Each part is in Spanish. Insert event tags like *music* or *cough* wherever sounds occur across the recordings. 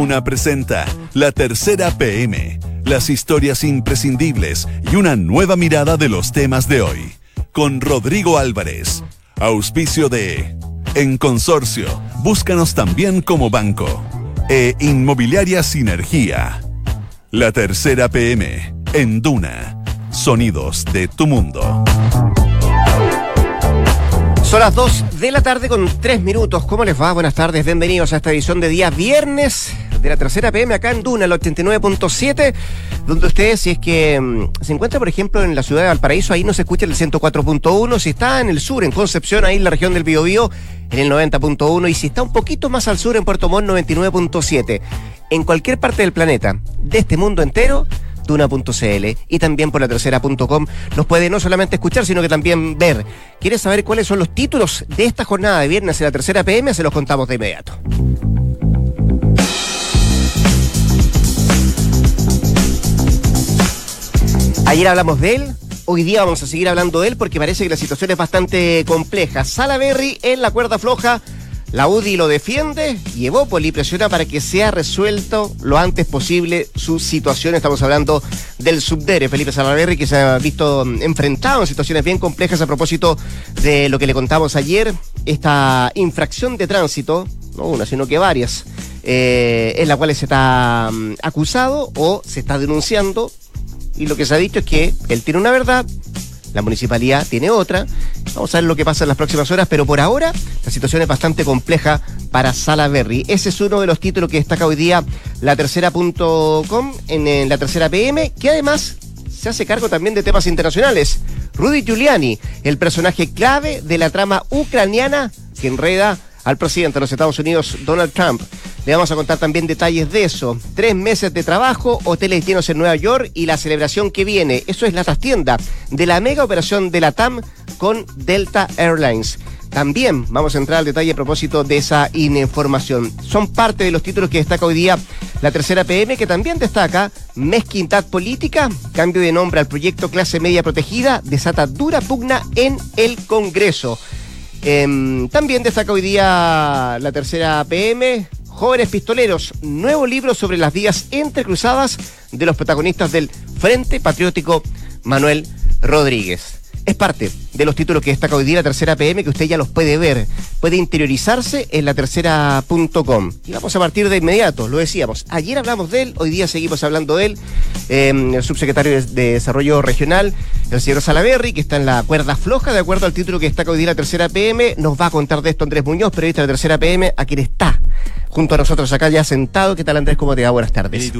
Duna presenta La Tercera PM, las historias imprescindibles y una nueva mirada de los temas de hoy. Con Rodrigo Álvarez. Auspicio de En Consorcio. Búscanos también como banco. E Inmobiliaria Sinergia. La Tercera PM en Duna. Sonidos de tu mundo. Son las 2 de la tarde con 3 minutos. ¿Cómo les va? Buenas tardes, bienvenidos a esta edición de día viernes de la tercera PM acá en Duna, el 89.7, donde ustedes, si es que mm, se encuentra, por ejemplo, en la ciudad de Valparaíso, ahí no se escucha el 104.1, si está en el sur, en Concepción, ahí en la región del Biobío, en el 90.1, y si está un poquito más al sur, en Puerto Montt, 99.7. En cualquier parte del planeta, de este mundo entero, duna.cl y también por la tercera.com nos puede no solamente escuchar, sino que también ver. ¿Quieres saber cuáles son los títulos de esta jornada de viernes en la tercera PM? Se los contamos de inmediato. Ayer hablamos de él, hoy día vamos a seguir hablando de él porque parece que la situación es bastante compleja. Salaberry en la cuerda floja la UDI lo defiende y Evópoli presiona para que sea resuelto lo antes posible su situación. Estamos hablando del subdere Felipe Salaverri, que se ha visto enfrentado en situaciones bien complejas a propósito de lo que le contamos ayer, esta infracción de tránsito, no una, sino que varias, eh, en la cual se está mm, acusado o se está denunciando. Y lo que se ha dicho es que él tiene una verdad, la municipalidad tiene otra. Vamos a ver lo que pasa en las próximas horas, pero por ahora la situación es bastante compleja para Salaberry. Ese es uno de los títulos que destaca hoy día la tercera.com en, en la tercera PM, que además se hace cargo también de temas internacionales. Rudy Giuliani, el personaje clave de la trama ucraniana que enreda al presidente de los Estados Unidos, Donald Trump. Le vamos a contar también detalles de eso. Tres meses de trabajo, hoteles llenos en Nueva York y la celebración que viene. Eso es la trastienda de la mega operación de la TAM con Delta Airlines. También vamos a entrar al detalle a propósito de esa información. Son parte de los títulos que destaca hoy día la tercera PM, que también destaca mezquindad política, cambio de nombre al proyecto Clase Media Protegida, desata dura pugna en el Congreso. Em, también destaca hoy día la tercera PM, Jóvenes Pistoleros, nuevo libro sobre las vías entrecruzadas de los protagonistas del Frente Patriótico Manuel Rodríguez. Es parte de los títulos que destaca hoy día la tercera PM, que usted ya los puede ver. Puede interiorizarse en la tercera.com. Y vamos a partir de inmediato, lo decíamos. Ayer hablamos de él, hoy día seguimos hablando de él. Em, el subsecretario de, Desarrollo Regional, el señor Salaberry, que está en la cuerda floja, de acuerdo al título que destaca hoy día la tercera PM. Nos va a contar de esto Andrés Muñoz, periodista de la tercera PM, a quien está junto a nosotros acá ya sentado. ¿Qué tal Andrés? ¿Cómo te va? Buenas tardes.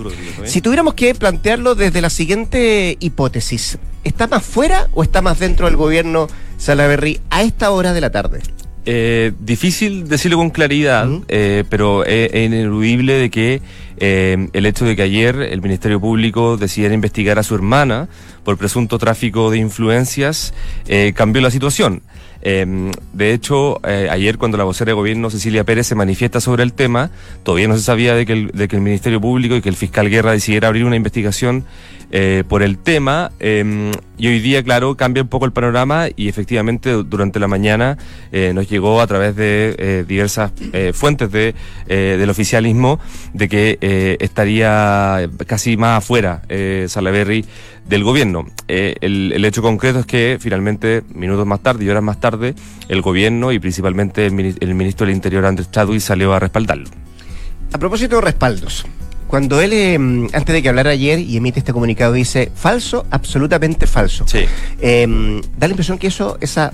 Si tuviéramos que plantearlo desde la siguiente hipótesis, ¿está más fuera o está más dentro del gobierno Salaverry a esta hora de la tarde? Eh, difícil decirlo con claridad, eh, pero es, ineludible de que eh, el hecho de que ayer el Ministerio Público decidiera investigar a su hermana por presunto tráfico de influencias cambió la situación. Eh, de hecho, eh, ayer cuando la vocera de gobierno Cecilia Pérez se manifiesta sobre el tema, todavía no se sabía de que el, de que el Ministerio Público y que el fiscal Guerra decidiera abrir una investigación eh, por el tema. Y hoy día, claro, cambia un poco el panorama y efectivamente durante la mañana eh, nos llegó a través de eh, diversas fuentes de, del oficialismo de que estaría casi más afuera Salaberry del gobierno. El, el, hecho concreto es que finalmente, minutos más tarde y horas más tarde, el gobierno y principalmente el, el ministro del Interior, Andrés Chadwick, salió a respaldarlo. A propósito de respaldos, cuando él, em, antes de que hablara ayer y emite este comunicado, dice falso, absolutamente falso. Sí. Em, da la impresión que eso, esa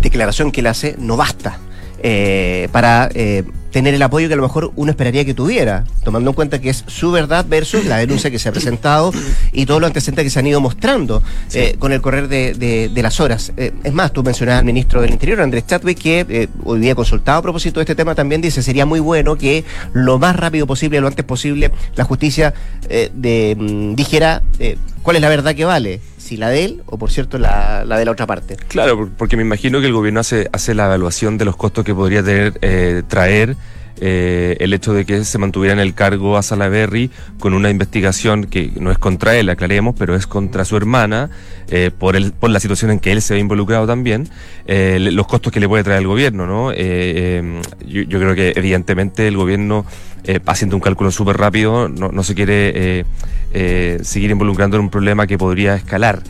declaración que él hace, no basta. Eh, para eh, tener el apoyo que a lo mejor uno esperaría que tuviera, tomando en cuenta que es su verdad versus la denuncia que se ha presentado y todos los antecedentes que se han ido mostrando eh, con el correr de, las horas. es más, tú mencionabas al ministro del Interior, Andrés Chatwick, que hoy día consultado a propósito de este tema, también dice sería muy bueno que lo más rápido posible, lo antes posible, la justicia de, mm, dijera cuál es la verdad que vale si la de él o, por cierto, la, de la otra parte. Claro, porque me imagino que el gobierno hace, hace la evaluación de los costos que podría tener, eh, traer eh, el hecho de que se mantuviera en el cargo a Salaberry con una investigación que no es contra él, aclaremos, pero es contra su hermana, eh, por, el, por la situación en que él se ve involucrado también, eh, los costos que le puede traer el gobierno, ¿no? Yo, creo que evidentemente el gobierno, haciendo un cálculo súper rápido, no, no, se quiere seguir involucrando en un problema que podría escalar.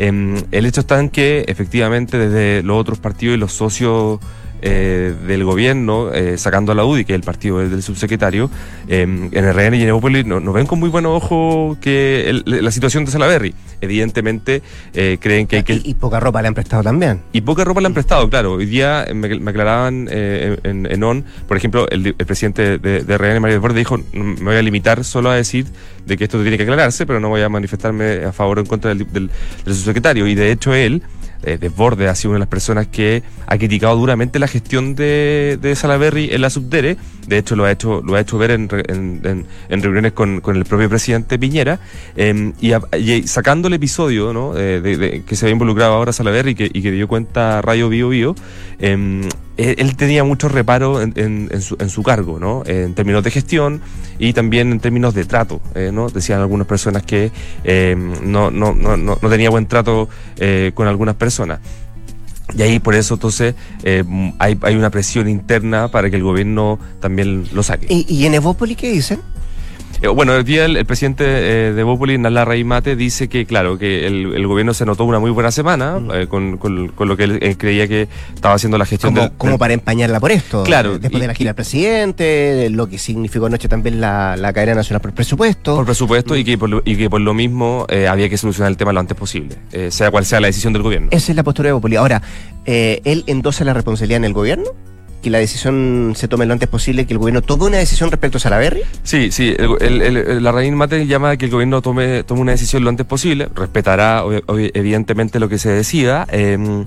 Em, el hecho está en que efectivamente desde los otros partidos y los socios eh, del gobierno, eh, sacando a la UDI, que es el partido del subsecretario, eh, en RN y en Evópolis nos no ven con muy buen ojo que la situación de Salaberry. Evidentemente creen que hay que... Y, poca ropa le han prestado también. Y poca ropa le han prestado, claro. Hoy día me, aclaraban en, en, ON, por ejemplo, el, presidente de, de, RN, Mario Desbordes, dijo, me voy a limitar solo a decir de que esto tiene que aclararse, pero no voy a manifestarme a favor o en contra del, del subsecretario. Y de hecho él eh, Desborde ha sido una de las personas que ha criticado duramente la gestión de, de Salaberry en la Subdere. De hecho, lo ha hecho, lo ha hecho ver en, en, en reuniones con, con, el propio presidente Piñera. Em, y, sacando el episodio ¿no? de, que se había involucrado ahora Salaberry y que, que dio cuenta Rayo Bio Bio, eh, él tenía mucho reparo en, en, su, en, su, cargo, ¿no? En términos de gestión y también en términos de trato, eh, ¿no? Decían algunas personas que eh, no, no, no, no, tenía buen trato eh, con algunas personas. Y ahí por eso entonces eh, hay, una presión interna para que el gobierno también lo saque. ¿Y, y en Evópoli qué dicen? Eh, bueno, el día el, presidente eh, de Bópoli, Nala Mate, dice que, claro, que el, gobierno se notó una muy buena semana mm. eh, con, con, lo que él, creía que estaba haciendo la gestión. Como, como para empañarla por esto. Claro. Después de la gira del presidente, lo que significó anoche también la, la cadena nacional por presupuesto. Por presupuesto y, que por lo, y que por lo mismo había que solucionar el tema lo antes posible, sea cual sea la decisión del gobierno. Esa es la postura de Bópoli. Ahora, ¿él endosa la responsabilidad en el gobierno? Que la decisión se tome lo antes posible, que el gobierno tome una decisión respecto a Salaberry? Sí, sí. la Raíz Mate llama a que el gobierno tome, tome una decisión lo antes posible. Respetará, evidentemente, lo que se decida. Eh,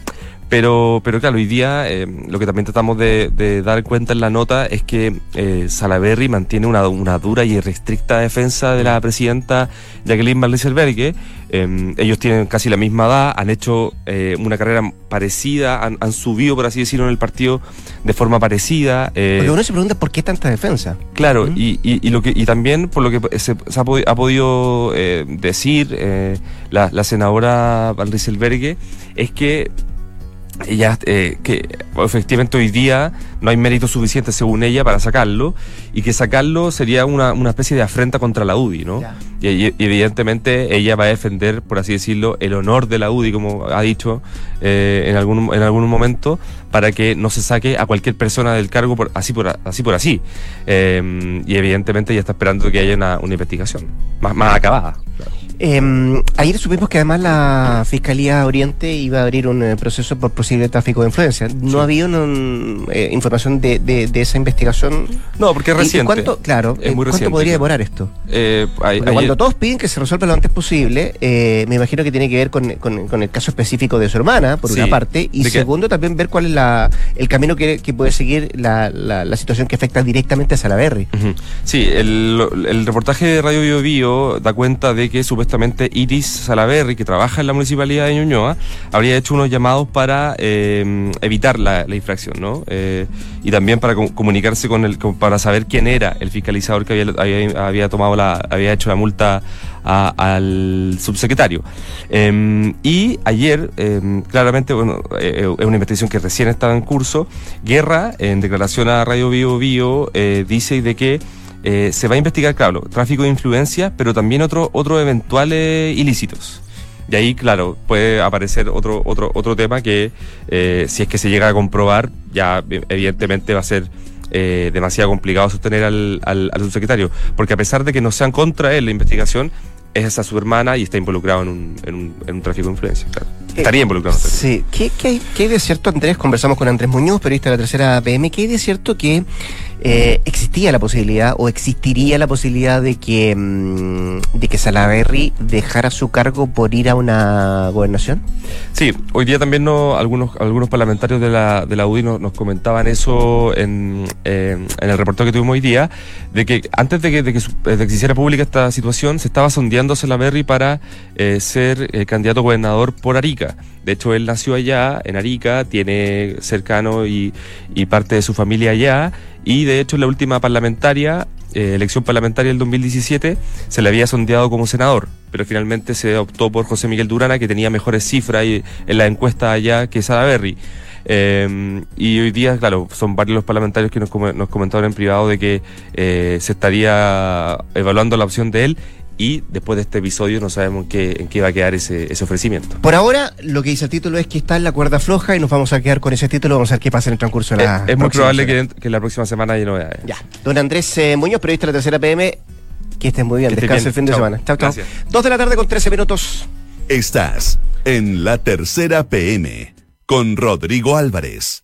pero, pero claro, hoy día eh, lo que también tratamos de, dar cuenta en la nota es que eh, Salaberry mantiene una, una, dura y restricta defensa de la presidenta Jacqueline Van eh, ellos tienen casi la misma edad, han hecho eh, una carrera parecida, han, subido, por así decirlo, en el partido de forma parecida. Porque uno se pregunta por qué tanta defensa. Claro, y, y, lo que, y también por lo que se, ha, podido decir la, la senadora Van es que ella eh, que efectivamente hoy día no hay mérito suficiente según ella para sacarlo y que sacarlo sería una, una especie de afrenta contra la UDI, ¿no? Y, evidentemente ella va a defender, por así decirlo, el honor de la UDI, como ha dicho eh, en, algún, en algún momento, para que no se saque a cualquier persona del cargo por, así por así. Por así. Eh, y evidentemente ella está esperando que haya una, una investigación más, más acabada. Eh, ayer supimos que además la Fiscalía Oriente iba a abrir un eh, proceso por posible tráfico de influencia. ¿No ha habido eh, información de, de, esa investigación? No, porque es reciente. cuánto, claro, es muy ¿cuánto podría demorar esto? Eh, cuando todos piden que se resuelva lo antes posible, me imagino que tiene que ver con, con, el caso específico de su hermana, por una parte, y segundo, también ver cuál es la, el camino que, que puede seguir la, la, situación que afecta directamente a Salaberry. Sí, el, el, reportaje de Radio Bio, Bio da cuenta de que supuestamente Iris Salaberry, que trabaja en la municipalidad de Ñuñoa, habría hecho unos llamados para eh, evitar la, infracción, ¿no? Eh, y también para comunicarse con el, para saber quién era el fiscalizador que había, tomado la, había hecho la multa al subsecretario. Em, y ayer, em, claramente, bueno, eh, es una investigación que recién estaba en curso. Guerra, en declaración a Radio Bio Bio, dice de que eh, se va a investigar, claro, tráfico de influencia, pero también otros otro eventuales ilícitos. Y ahí, claro, puede aparecer otro, otro, otro tema que, eh, si es que se llega a comprobar, ya evidentemente va a ser eh, demasiado complicado sostener al, subsecretario. Porque a pesar de que no sean contra él la investigación, es a su hermana y está involucrado en un, en un, en un tráfico de influencia. Claro. Estaría involucrado. Sí. ¿Qué, qué, hay, ¿Qué hay de cierto, Andrés? Conversamos con Andrés Muñoz, periodista de la tercera PM. ¿Qué hay de cierto que eh, existía la posibilidad o existiría la posibilidad de que, mm, de que Salaverry dejara su cargo por ir a una gobernación? Sí, hoy día también no, algunos, algunos parlamentarios de la, de la UDI nos, comentaban eso en, en el reportaje que tuvimos hoy día, de que antes de que, de que, de que se hiciera pública esta situación, se estaba sondeando Salaverry para eh, ser eh, candidato a gobernador por Arica. De hecho, él nació allá, en Arica, tiene cercano y, parte de su familia allá. Y de hecho en la última parlamentaria, eh, elección parlamentaria del 2017, se le había sondeado como senador, pero finalmente se optó por José Miguel Durana, que tenía mejores cifras en la encuesta allá que Sara Berry. Eh, y hoy día, claro, son varios los parlamentarios que nos, nos comentaron en privado de que eh, se estaría evaluando la opción de él y después de este episodio no sabemos en qué, en qué va a quedar ese, ese, ofrecimiento. Por ahora, lo que dice el título es que está en la cuerda floja y nos vamos a quedar con ese título. Vamos a ver qué pasa en el transcurso de la. Es, es muy probable que, que, la próxima semana haya novedades. Ya. Don Andrés eh, Muñoz, periodista de la tercera PM. Que estén muy bien. Descanse el fin de semana. Chao, chao. Dos de la tarde con 13 minutos. Estás en la tercera PM con Rodrigo Álvarez.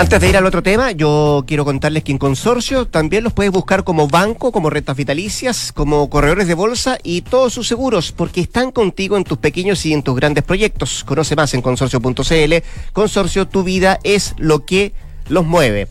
Antes de ir al otro tema, yo quiero contarles que en Consorcio también los puedes buscar como banco, como rentas vitalicias, como corredores de bolsa y todos sus seguros, porque están contigo en tus pequeños y en tus grandes proyectos. Conoce más en consorcio.cl. Consorcio, tu vida es lo que los mueve.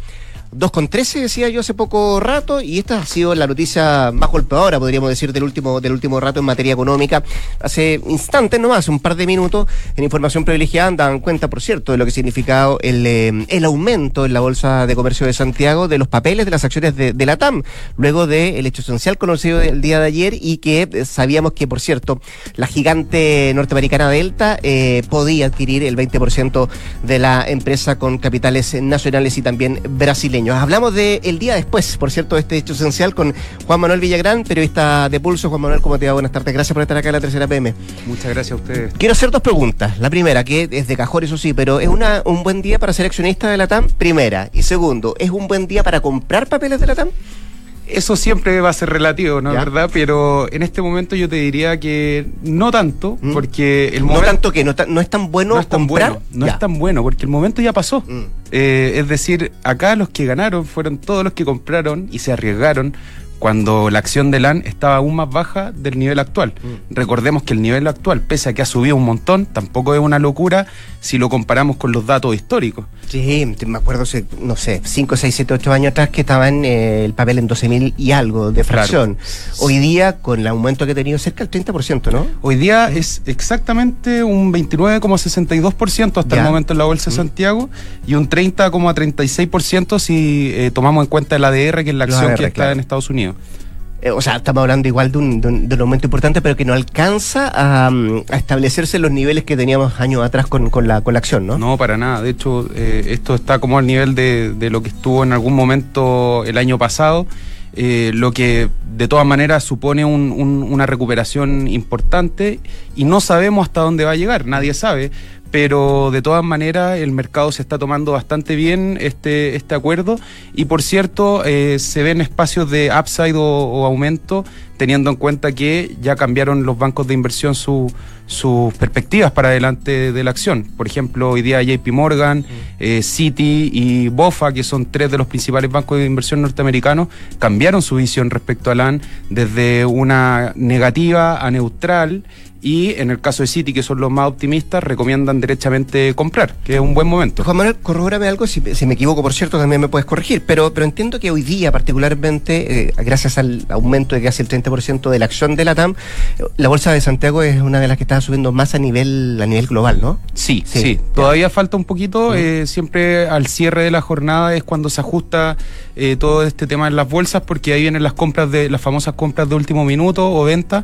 2 con 13 decía yo hace poco rato y esta ha sido la noticia más golpeadora podríamos decir del último del último rato en materia económica. Hace instantes nomás un par de minutos en información privilegiada dan cuenta por cierto de lo que ha significado el, eh, el aumento en la bolsa de comercio de Santiago de los papeles de las acciones de, de la TAM luego del hecho esencial conocido el día de ayer y que eh, sabíamos que por cierto la gigante norteamericana Delta eh, podía adquirir el 20% de la empresa con capitales nacionales y también brasileños Hablamos de el día después, por cierto, de este hecho esencial con Juan Manuel Villagrán, periodista de Pulso. Juan Manuel, ¿cómo te va? Buenas tardes. Gracias por estar acá en la tercera PM. Muchas gracias a ustedes. Quiero hacer dos preguntas. La primera, que es de cajón, eso sí, pero ¿es una, un buen día para ser accionista de la TAM? Primera. Y segundo, ¿es un buen día para comprar papeles de la TAM? Eso siempre va a ser relativo, ¿no? es ¿Verdad? Pero en este momento yo te diría que no tanto, ¿Mm? porque el momento... No tanto que no, no, es tan bueno no es tan comprar. Bueno, no es tan bueno, porque el momento ya pasó. Mm. Eh, es decir, acá los que ganaron fueron todos los que compraron y se arriesgaron cuando la acción de LAN estaba aún más baja del nivel actual. Mm. Recordemos que el nivel actual, pese a que ha subido un montón, tampoco es una locura si lo comparamos con los datos históricos. Sí, me acuerdo, no sé, 5, 6, 7, 8 años atrás que estaba en eh, el papel en 12 mil y algo de fracción. Hoy día, con el aumento que ha tenido, cerca del 30%, ¿no? Hoy día es exactamente un 29,62% hasta el momento en la Bolsa de mm. Santiago y un 30,36% si eh, tomamos en cuenta el ADR, que es la acción que está en Estados Unidos. Eh, o sea, estamos hablando igual de un, de, un, aumento importante, pero que no alcanza a, mm, establecerse los niveles que teníamos años atrás con, con, la, con la acción, ¿no? No, para nada. De hecho, eh, esto está como al nivel de, de, lo que estuvo en algún momento el año pasado. Eh, lo que de todas maneras supone un, una recuperación importante y no sabemos hasta dónde va a llegar, nadie sabe, pero de todas maneras el mercado se está tomando bastante bien este, este acuerdo y por cierto eh, se ven espacios de upside o, aumento teniendo en cuenta que ya cambiaron los bancos de inversión sus perspectivas para adelante de la acción. Por ejemplo, hoy día JP Morgan, mm. eh, Citi y BOFA, que son tres de los principales bancos de inversión norteamericanos, cambiaron su visión respecto a LAN desde una negativa a neutral y en el caso de City, que son los más optimistas, recomiendan derechamente comprar, que es un buen momento. Juan Manuel, corrobórame algo, si, me equivoco, por cierto, también me puedes corregir, pero, pero entiendo que hoy día, particularmente, eh, gracias al aumento de casi el 30% de la acción de la TAM, la Bolsa de Santiago es una de las que está subiendo más a nivel, a nivel global, ¿no? Sí, sí. Todavía falta un poquito, eh, siempre al cierre de la jornada es cuando se ajusta eh, todo este tema en las bolsas, porque ahí vienen las compras de, las famosas compras de último minuto o venta,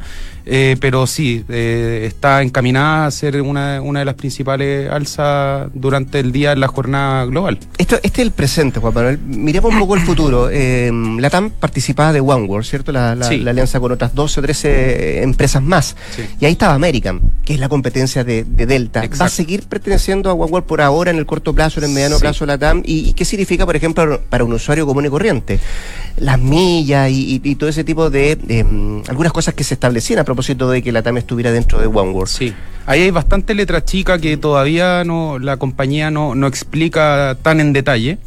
pero sí, está encaminada a ser una, una, de las principales alzas durante el día en la jornada global. Esto, este es el presente, Juan Manuel. Miremos un poco el futuro. Eh, *clears throat* la TAM participaba de OneWorld, ¿cierto? La, alianza con otras 12 o 13 empresas más. Y ahí estaba American, que es la competencia de, Delta. ¿Va a seguir perteneciendo a OneWorld por ahora, en el corto plazo, en el mediano plazo, la TAM? ¿Y, qué significa, por ejemplo, para un usuario común y corriente? Las millas y, todo ese tipo de, mm, algunas cosas que se establecían a propósito de que la TAM estuviera dentro de OneWorld. Sí. Ahí hay bastante letra chica que todavía no la compañía no, no explica tan en detalle,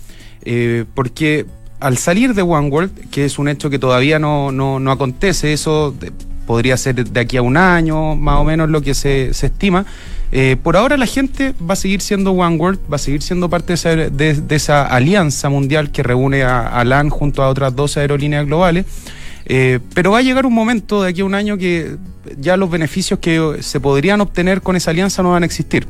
eh, porque al salir de OneWorld, que es un hecho que todavía no, no, no acontece, eso podría ser de aquí a un año, más o menos lo que se, se estima. Eh, por ahora la gente va a seguir siendo OneWorld, va a seguir siendo parte de esa, de, esa alianza mundial que reúne a, a LAN junto a otras dos aerolíneas globales. Eh, pero va a llegar un momento de aquí a un año que ya los beneficios que se podrían obtener con esa alianza no van a existir.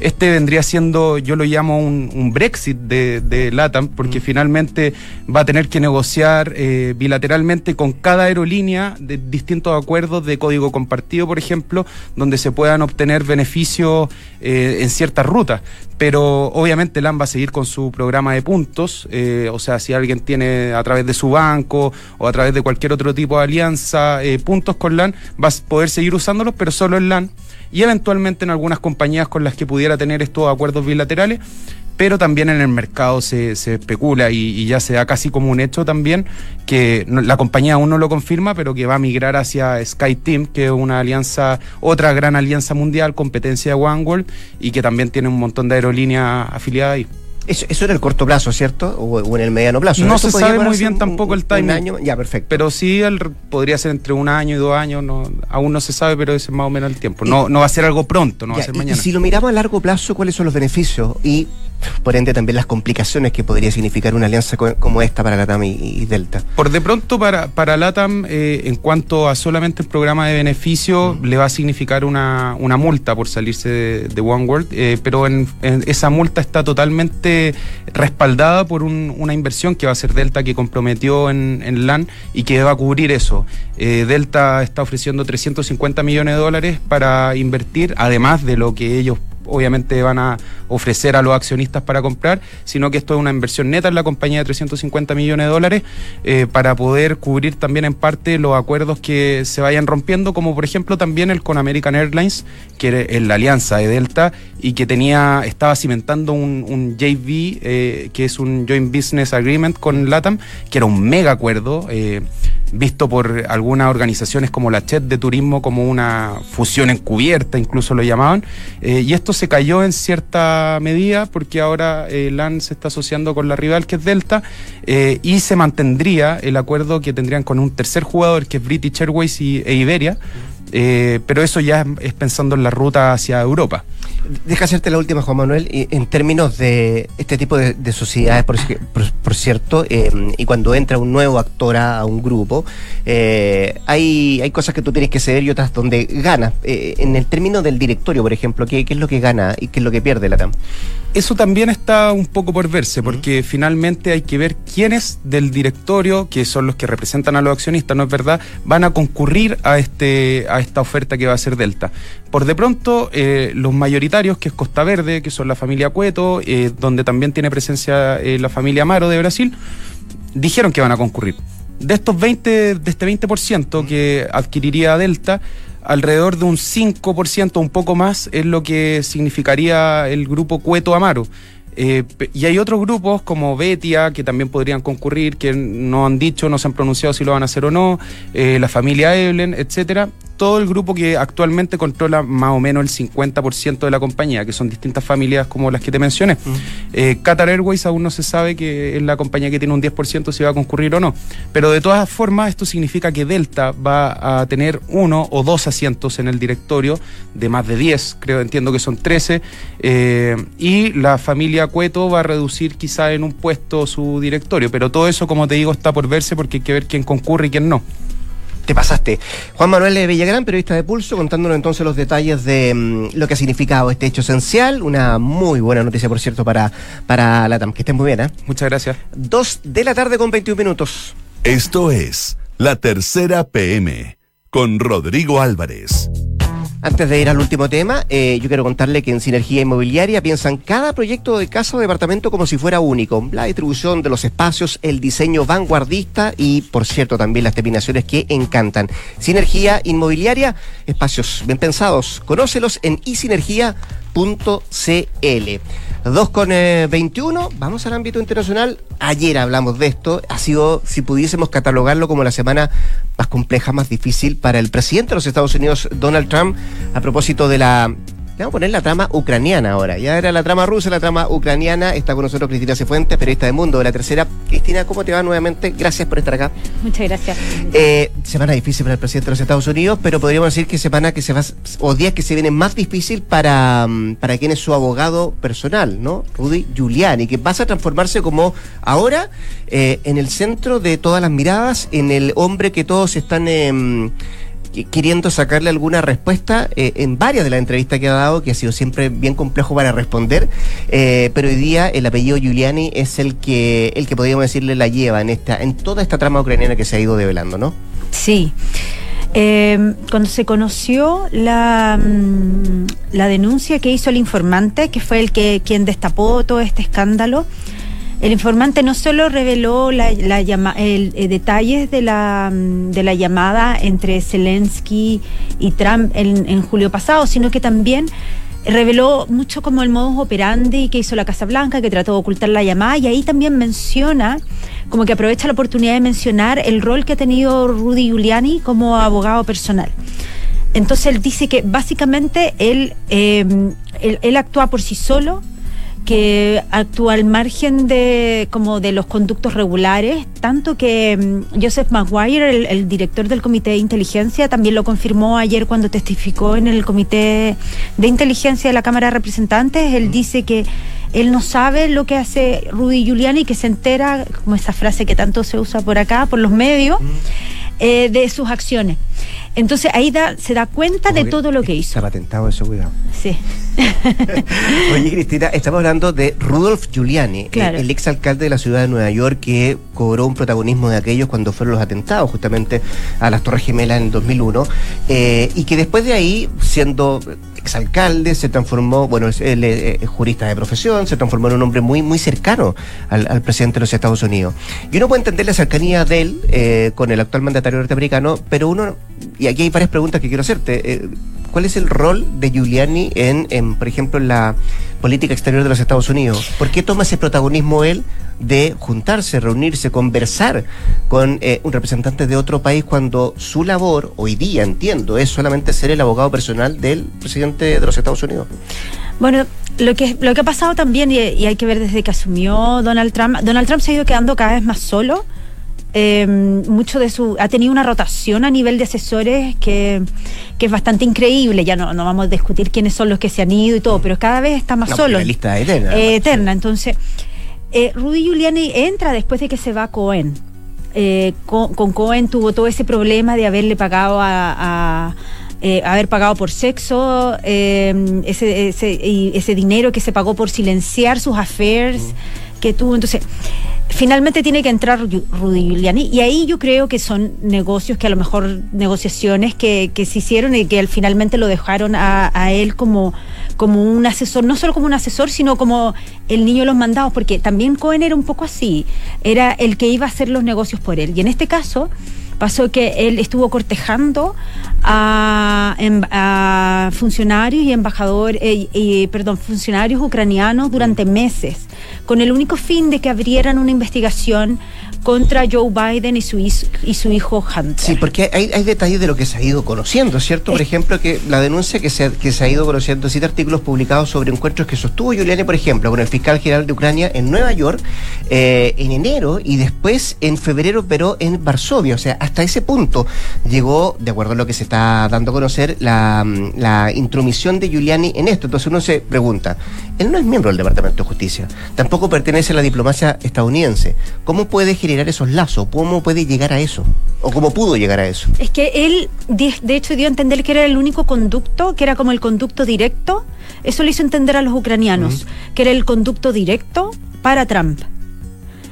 Este vendría siendo, yo lo llamo un, Brexit de, LATAM, porque mm. finalmente va a tener que negociar eh, bilateralmente con cada aerolínea de distintos acuerdos de código compartido, por ejemplo, donde se puedan obtener beneficios eh, en ciertas rutas. Pero obviamente LAN va a seguir con su programa de puntos, eh, o sea, si alguien tiene a través de su banco o a través de cualquier otro tipo de alianza puntos con LAN, va a poder seguir usándolos, pero solo en LAN y eventualmente en algunas compañías con las que pudiera tener estos acuerdos bilaterales, pero también en el mercado se, especula y, ya se da casi como un hecho también que la compañía aún no lo confirma, pero que va a migrar hacia SkyTeam, que es una alianza, otra gran alianza mundial, competencia de OneWorld y que también tiene un montón de aerolíneas afiliadas. Eso, en el corto plazo, ¿cierto? O, en el mediano plazo. No se sabe muy bien tampoco el timing. Un año, ya, perfecto. Pero sí el, podría ser entre un año y dos años, no, aún no se sabe, pero ese es más o menos el tiempo. No, no va a ser algo pronto, no va a ser mañana. Y si lo miramos a largo plazo, ¿cuáles son los beneficios? Y por ende también las complicaciones que podría significar una alianza como esta para LATAM y, Delta. Por de pronto para, para LATAM, eh, en cuanto a solamente el programa de beneficio, le va a significar una, una multa por salirse de, OneWorld, eh, pero en, esa multa está totalmente respaldada por una inversión que va a ser Delta que comprometió en, en LAN y que va a cubrir eso. Eh, Delta está ofreciendo 350 millones de dólares para invertir, además de lo que ellos obviamente van a ofrecer a los accionistas para comprar, sino que esto es una inversión neta en la compañía de 350 millones de dólares eh, para poder cubrir también en parte los acuerdos que se vayan rompiendo, como por ejemplo también el con American Airlines, que es la alianza de Delta y que tenía, estaba cimentando un, JV, eh, que es un Joint Business Agreement con LATAM, que era un mega acuerdo. Eh, visto por algunas organizaciones como la CHET de turismo como una fusión encubierta, incluso lo llamaban, eh, y esto se cayó en cierta medida porque ahora eh, LAN se está asociando con la rival que es Delta eh, y se mantendría el acuerdo que tendrían con un tercer jugador que es British Airways y, e Iberia, pero eso ya es pensando en la ruta hacia Europa. Deja hacerte la última, Juan Manuel, en términos de este tipo de, sociedades, por, cierto, eh, y cuando entra un nuevo actor a, un grupo, eh, hay, hay cosas que tú tienes que ceder y otras donde gana. Eh, en el término del directorio, por ejemplo, ¿qué, es lo que gana y qué es lo que pierde la TAM? Eso también está un poco por verse, porque finalmente hay que ver quiénes del directorio, que son los que representan a los accionistas, ¿no es verdad?, van a concurrir a, este, a esta oferta que va a ser Delta. Por de pronto, los mayoritarios que es Costa Verde, que son la familia Cueto, eh, donde también tiene presencia eh, la familia Amaro de Brasil, dijeron que van a concurrir. De estos 20, de este 20% que adquiriría Delta, alrededor de un 5%, un poco más, es lo que significaría el grupo Cueto Amaro. Eh, y hay otros grupos como Betia que también podrían concurrir, que no han dicho, no se han pronunciado si lo van a hacer o no, la familia Eblen, etcétera, todo el grupo que actualmente controla más o menos el 50% de la compañía, que son distintas familias como las que te mencioné. Eh, Qatar Airways aún no se sabe que es la compañía que tiene un 10% si va a concurrir o no. Pero de todas formas, esto significa que Delta va a tener uno o dos asientos en el directorio de más de 10, creo, entiendo que son 13, eh, y la familia Cueto va a reducir quizá en un puesto su directorio. Pero todo eso, como te digo, está por verse porque hay que ver quién concurre y quién no te pasaste. Juan Manuel Villagrán, periodista de Pulso, contándonos entonces los detalles de mm, lo que ha significado este hecho esencial. Una muy buena noticia, por cierto, para, para la TAM. Que estén muy bien, ¿eh? Muchas gracias. Dos de la tarde con 21 minutos. Esto es La Tercera PM con Rodrigo Álvarez. Antes de ir al último tema, eh, yo quiero contarle que en Sinergia Inmobiliaria piensan cada proyecto de casa o departamento como si fuera único. La distribución de los espacios, el diseño vanguardista y, por cierto, también las terminaciones que encantan. Sinergia Inmobiliaria, espacios bien pensados. Conócelos en isinergia.cl. 2 con 21, eh, vamos al ámbito internacional. Ayer hablamos de esto. Ha sido, si pudiésemos catalogarlo como la semana más compleja, más difícil para el presidente de los Estados Unidos, Donald Trump, a propósito de la vamos a poner la trama ucraniana ahora. Ya era la trama rusa, la trama ucraniana. Está con nosotros Cristina Cifuentes, periodista de Mundo de la Tercera. Cristina, ¿cómo te va nuevamente? Gracias por estar acá. Muchas gracias. Eh, semana difícil para el presidente de los Estados Unidos, pero podríamos decir que semana que se va, o días que se vienen más difícil para, mm, para quien es su abogado personal, ¿no? Rudy Giuliani, que pasa a transformarse como ahora eh, en el centro de todas las miradas, en el hombre que todos están... Eh, queriendo sacarle alguna respuesta eh, en varias de las entrevistas que ha dado, que ha sido siempre bien complejo para responder, eh, pero hoy día el apellido Giuliani es el que, el que podríamos decirle la lleva en, esta, en toda esta trama ucraniana que se ha ido develando, ¿no? Sí. Eh, cuando se conoció la, mm, la denuncia que hizo el informante, que fue el que quien destapó todo este escándalo, el informante no solo reveló la, el, eh, detalles de la, mm, de la llamada entre Zelensky y Trump en, julio pasado, sino que también reveló mucho como el modus operandi que hizo la Casa Blanca, que trató de ocultar la llamada, y ahí también menciona, como que aprovecha la oportunidad de mencionar el rol que ha tenido Rudy Giuliani como abogado personal. Entonces él dice que básicamente él, eh, él actúa por sí solo, que actúa al margen de como de los conductos regulares, tanto que mm, Joseph Maguire, el, director del Comité de Inteligencia, también lo confirmó ayer cuando testificó en el Comité de Inteligencia de la Cámara de Representantes. Él dice que él no sabe lo que hace Rudy Giuliani, que se entera, como esa frase que tanto se usa por acá, por los medios, eh, de sus acciones. Entonces ahí da, se da cuenta de todo lo que hizo. Está patentado eso, cuidado. Sí. *laughs* Oye, Cristina, estamos hablando de Rudolf Giuliani, el, exalcalde de la ciudad de Nueva York que cobró un protagonismo de aquellos cuando fueron los atentados justamente a las Torres Gemelas en el 2001 eh, y que después de ahí, siendo exalcalde, se transformó, bueno, él es, jurista de profesión, se transformó en un hombre muy, muy cercano al, presidente de los Estados Unidos. Y uno puede entender la cercanía de él eh, con el actual mandatario norteamericano, pero uno y aquí hay varias preguntas que quiero hacerte. Eh, ¿Cuál es el rol de Giuliani en, por ejemplo, la política exterior de los Estados Unidos? ¿Por qué toma ese protagonismo él de juntarse, reunirse, conversar con eh, un representante de otro país cuando su labor, hoy día entiendo, es solamente ser el abogado personal del presidente de los Estados Unidos? Bueno, lo que, lo que ha pasado también, y hay que ver desde que asumió Donald Trump, Donald Trump se ha ido quedando cada vez más solo eh, mucho de su ha tenido una rotación a nivel de asesores que, es bastante increíble. Ya no, no vamos a discutir quiénes son los que se han ido y todo pero cada vez está más solo. la lista eterna eh, eterna. entonces eh, Rudy Giuliani entra después de que se va Cohen. Eh, con, Cohen tuvo todo ese problema de haberle pagado a, haber pagado por sexo, ese, ese, ese dinero que se pagó por silenciar sus affairs que tuvo. Entonces, finalmente tiene que entrar Rudy Giuliani y ahí yo creo que son negocios que a lo mejor negociaciones que, que se hicieron y que finalmente lo dejaron a, a, él como, como un asesor, no solo como un asesor, sino como el niño de los mandados, porque también Cohen era un poco así, era el que iba a hacer los negocios por él. Y en este caso pasó que él estuvo cortejando a, em, funcionarios y embajadores, eh, perdón, funcionarios ucranianos durante meses con el único fin de que abrieran una investigación contra Joe Biden y su, y su hijo Hunter. Sí, porque hay, detalles de lo que se ha ido conociendo, ¿cierto? Por ejemplo, que la denuncia que se, que se ha ido conociendo, siete artículos publicados sobre encuentros que sostuvo Giuliani, por ejemplo, con el fiscal general de Ucrania en Nueva York eh, en enero y después en febrero, pero en Varsovia. O sea, hasta ese punto llegó, de acuerdo a lo que se está dando a conocer, la, la intromisión de Giuliani en esto. Entonces uno se pregunta, él no es miembro del Departamento de Justicia, tampoco pertenece a la diplomacia estadounidense. ¿Cómo puede generar esos lazos? ¿Cómo puede llegar a eso? ¿O cómo pudo llegar a eso? Es que él, de hecho, dio a entender que era el único conducto, que era como el conducto directo. Eso le hizo entender a los ucranianos, que era el conducto directo para Trump.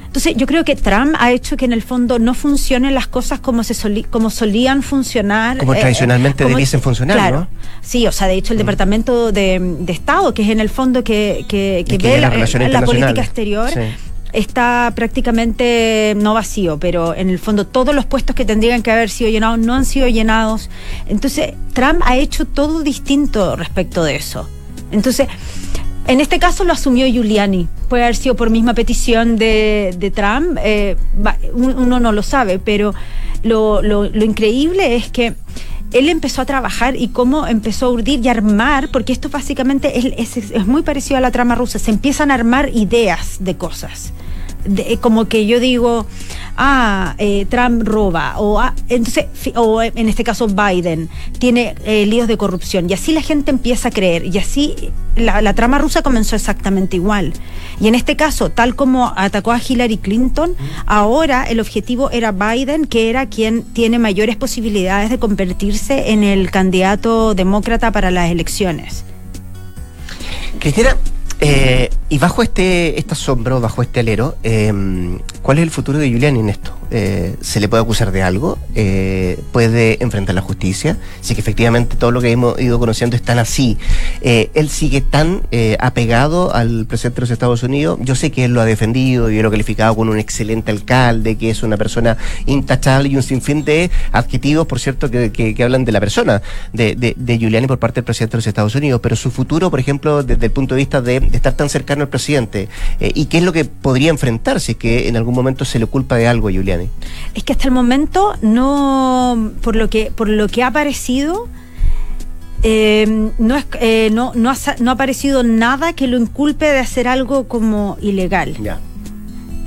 Entonces, yo creo que Trump ha hecho que en el fondo no funcionen las cosas como se como solían funcionar. Como eh, tradicionalmente debiesen funcionar, claro. ¿no? Sí, o sea, de hecho, el mm. Departamento de, Estado, que es en el fondo que, que, ve la, la, política exterior. Está prácticamente no vacío, pero en el fondo todos los puestos que tendrían que haber sido llenados no han sido llenados. Entonces, Trump ha hecho todo distinto respecto de eso. Entonces, en este caso lo asumió Giuliani. Puede haber sido por misma petición de, Trump, eh, uno no lo sabe, pero lo, lo, increíble es que él empezó a trabajar y cómo empezó a urdir y armar, porque esto básicamente es, es, muy parecido a la trama rusa, se empiezan a armar ideas de cosas. como que yo digo, ah, eh, Trump roba, o ah, entonces, o en este caso Biden tiene eh, líos de corrupción, y así la gente empieza a creer, y así la, trama rusa comenzó exactamente igual. Y en este caso, tal como atacó a Hillary Clinton, ahora el objetivo era Biden, que era quien tiene mayores posibilidades de convertirse en el candidato demócrata para las elecciones. Cristina, eh, y bajo este, este asombro, bajo este alero, eh, ¿cuál es el futuro de Giuliani en esto? Eh, ¿Se le puede acusar de algo? Eh, ¿Puede enfrentar la justicia? Si que efectivamente todo lo que hemos ido conociendo es tan así. Eh, ¿Él sigue tan apegado al presidente de los Estados Unidos? Yo sé que él lo ha defendido y lo ha calificado como un excelente alcalde, que es una persona intachable y un sinfín de adjetivos, por cierto, que, hablan de la persona de, de, de, Giuliani por parte del presidente de los Estados Unidos. Pero su futuro, por ejemplo, desde el punto de vista de, estar tan cercano al presidente, y qué es lo que podría enfrentar si es que en algún momento se le culpa de algo a Giuliani. Es que hasta el momento no, por lo que, por lo que ha aparecido, eh, no, es, eh, no, no, ha, no ha aparecido nada que lo inculpe de hacer algo como ilegal. Ya.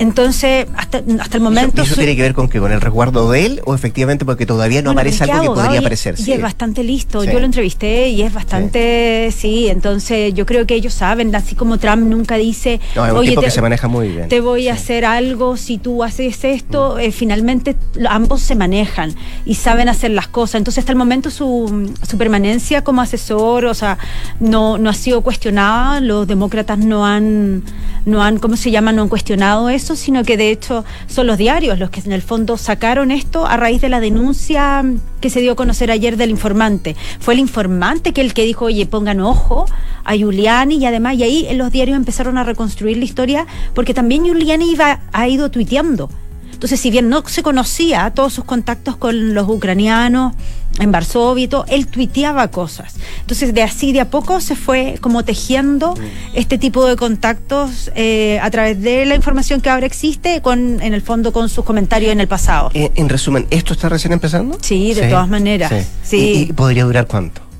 Entonces, hasta, hasta el momento. ¿Y eso, tiene que ver con que con el resguardo de él o efectivamente porque todavía no bueno, aparece algo que podría aparecer? Y sí. es bastante listo. Sí. Yo lo entrevisté y es bastante. Sí. sí. entonces yo creo que ellos saben, así como Trump nunca dice. No, es un tipo te, que se maneja muy bien. Te voy a hacer algo si tú haces esto. Mm. Eh, finalmente ambos se manejan y saben hacer las cosas. Entonces, hasta el momento su, su permanencia como asesor, o sea, no, no ha sido cuestionada. Los demócratas no han, no han, ¿cómo se llama? No han cuestionado eso sino que de hecho son los diarios los que en el fondo sacaron esto a raíz de la denuncia que se dio a conocer ayer del informante. Fue el informante que el que dijo, oye, pongan ojo a Giuliani y además, y ahí en los diarios empezaron a reconstruir la historia, porque también Giuliani iba, ha ido tuiteando. Entonces, si bien no se conocía todos sus contactos con los ucranianos en Varsovia y todo, él tuiteaba cosas. Entonces, de así de a poco se fue como tejiendo este tipo de contactos eh, a través de la información que ahora existe, con en el fondo con sus comentarios en el pasado. En, en resumen, ¿esto está recién empezando? Sí, de sí. todas maneras. Sí. sí. ¿Y, ¿Y podría durar cuánto?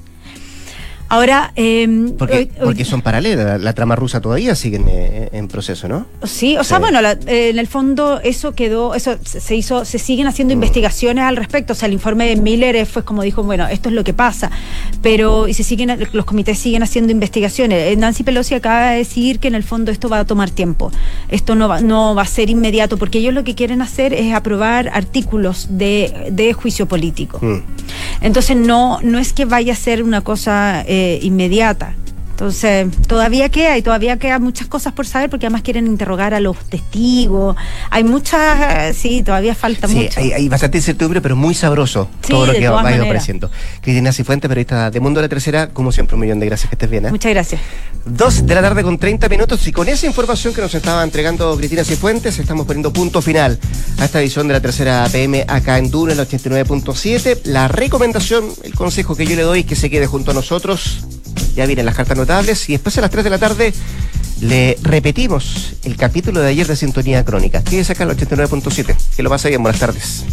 Ahora, eh, porque, hoy, porque, son paralelas, la, trama rusa todavía sigue en, eh, en proceso, ¿no? Sí, o sea, sí. bueno, la, eh, en el fondo eso quedó, eso se hizo, se siguen haciendo mm. investigaciones al respecto, o sea, el informe de Miller fue como dijo, bueno, esto es lo que pasa, pero y se siguen, los comités siguen haciendo investigaciones. Nancy Pelosi acaba de decir que en el fondo esto va a tomar tiempo, esto no va, no va a ser inmediato, porque ellos lo que quieren hacer es aprobar artículos de, de juicio político. Mm. Entonces no, no es que vaya a ser una cosa eh, inmediata. Entonces, todavía queda y todavía quedan muchas cosas por saber porque además quieren interrogar a los testigos. Hay muchas, sí, todavía falta sí, mucho. Hay, hay, bastante incertidumbre, pero muy sabroso sí, todo lo que va ido apareciendo. Cristina Cifuentes, periodista de Mundo de la Tercera, como siempre, un millón de gracias que estés bien. ¿eh? Muchas gracias. Dos de la tarde con 30 minutos y con esa información que nos estaba entregando Cristina Cifuentes, estamos poniendo punto final a esta edición de la Tercera PM acá en Duna, el 89.7. La recomendación, el consejo que yo le doy es que se quede junto a nosotros ya vienen las cartas notables y después a las 3 de la tarde le repetimos el capítulo de ayer de Sintonía Crónica. Quédese acá al 89.7. Que lo pase bien. Buenas tardes.